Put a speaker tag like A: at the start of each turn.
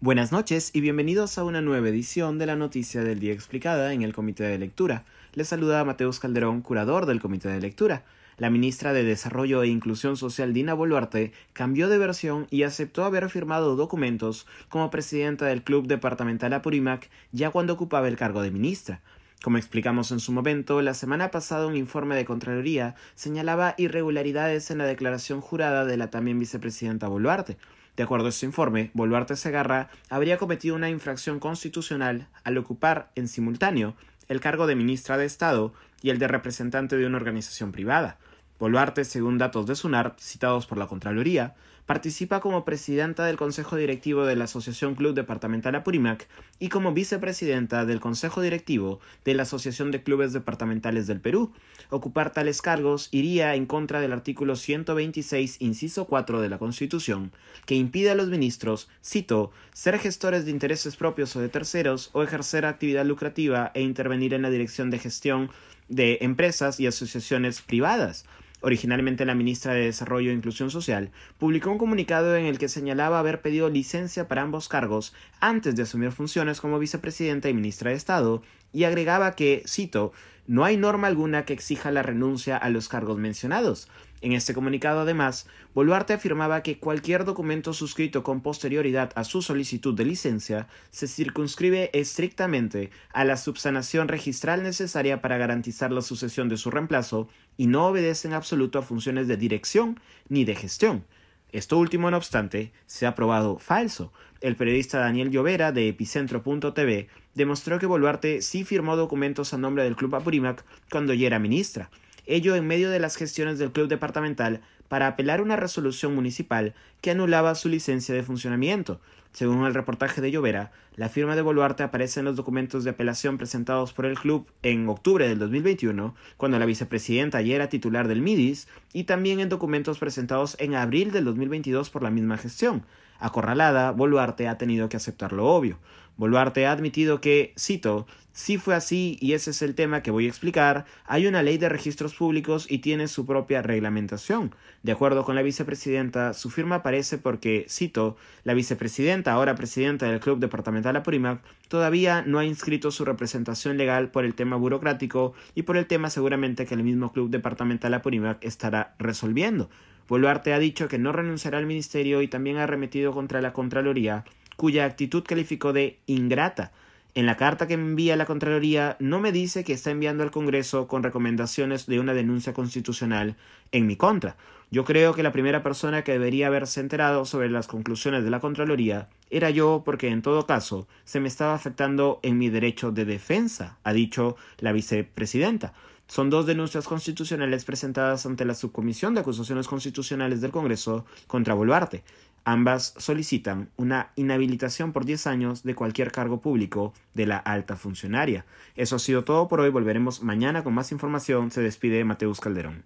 A: Buenas noches y bienvenidos a una nueva edición de la Noticia del Día Explicada en el Comité de Lectura. Les saluda Mateus Calderón, curador del Comité de Lectura. La ministra de Desarrollo e Inclusión Social Dina Boluarte cambió de versión y aceptó haber firmado documentos como presidenta del Club Departamental Apurímac ya cuando ocupaba el cargo de ministra. Como explicamos en su momento, la semana pasada un informe de Contraloría señalaba irregularidades en la declaración jurada de la también vicepresidenta Boluarte. De acuerdo a este informe, Boluarte Segarra habría cometido una infracción constitucional al ocupar en simultáneo el cargo de ministra de Estado y el de representante de una organización privada. Boluarte, según datos de SUNAR citados por la Contraloría, participa como presidenta del Consejo Directivo de la Asociación Club Departamental Apurímac y como vicepresidenta del Consejo Directivo de la Asociación de Clubes Departamentales del Perú. Ocupar tales cargos iría en contra del artículo 126, inciso 4 de la Constitución, que impide a los ministros, cito, ser gestores de intereses propios o de terceros o ejercer actividad lucrativa e intervenir en la dirección de gestión de empresas y asociaciones privadas. Originalmente la ministra de Desarrollo e Inclusión Social publicó un comunicado en el que señalaba haber pedido licencia para ambos cargos antes de asumir funciones como vicepresidenta y ministra de Estado y agregaba que, cito, no hay norma alguna que exija la renuncia a los cargos mencionados. En este comunicado, además, Boluarte afirmaba que cualquier documento suscrito con posterioridad a su solicitud de licencia se circunscribe estrictamente a la subsanación registral necesaria para garantizar la sucesión de su reemplazo y no obedece en absoluto a funciones de dirección ni de gestión. Esto último, no obstante, se ha probado falso. El periodista Daniel Llovera de Epicentro.tv demostró que Boluarte sí firmó documentos a nombre del Club Apurímac cuando ya era ministra ello en medio de las gestiones del club departamental para apelar una resolución municipal que anulaba su licencia de funcionamiento. Según el reportaje de Llovera, la firma de Boluarte aparece en los documentos de apelación presentados por el club en octubre del 2021, cuando la vicepresidenta ya era titular del MIDIS, y también en documentos presentados en abril del 2022 por la misma gestión. Acorralada, Boluarte ha tenido que aceptar lo obvio. Boluarte ha admitido que, cito, si fue así y ese es el tema que voy a explicar, hay una ley de registros públicos y tiene su propia reglamentación. De acuerdo con la vicepresidenta, su firma aparece porque, cito, la vicepresidenta, ahora presidenta del Club Departamental Apurímac, todavía no ha inscrito su representación legal por el tema burocrático y por el tema seguramente que el mismo Club Departamental Apurímac estará resolviendo. Boluarte ha dicho que no renunciará al ministerio y también ha remetido contra la Contraloría cuya actitud calificó de ingrata. En la carta que envía la Contraloría no me dice que está enviando al Congreso con recomendaciones de una denuncia constitucional en mi contra. Yo creo que la primera persona que debería haberse enterado sobre las conclusiones de la Contraloría era yo porque en todo caso se me estaba afectando en mi derecho de defensa, ha dicho la vicepresidenta. Son dos denuncias constitucionales presentadas ante la Subcomisión de Acusaciones Constitucionales del Congreso contra Boluarte. Ambas solicitan una inhabilitación por 10 años de cualquier cargo público de la alta funcionaria. Eso ha sido todo por hoy. Volveremos mañana con más información. Se despide Mateus Calderón.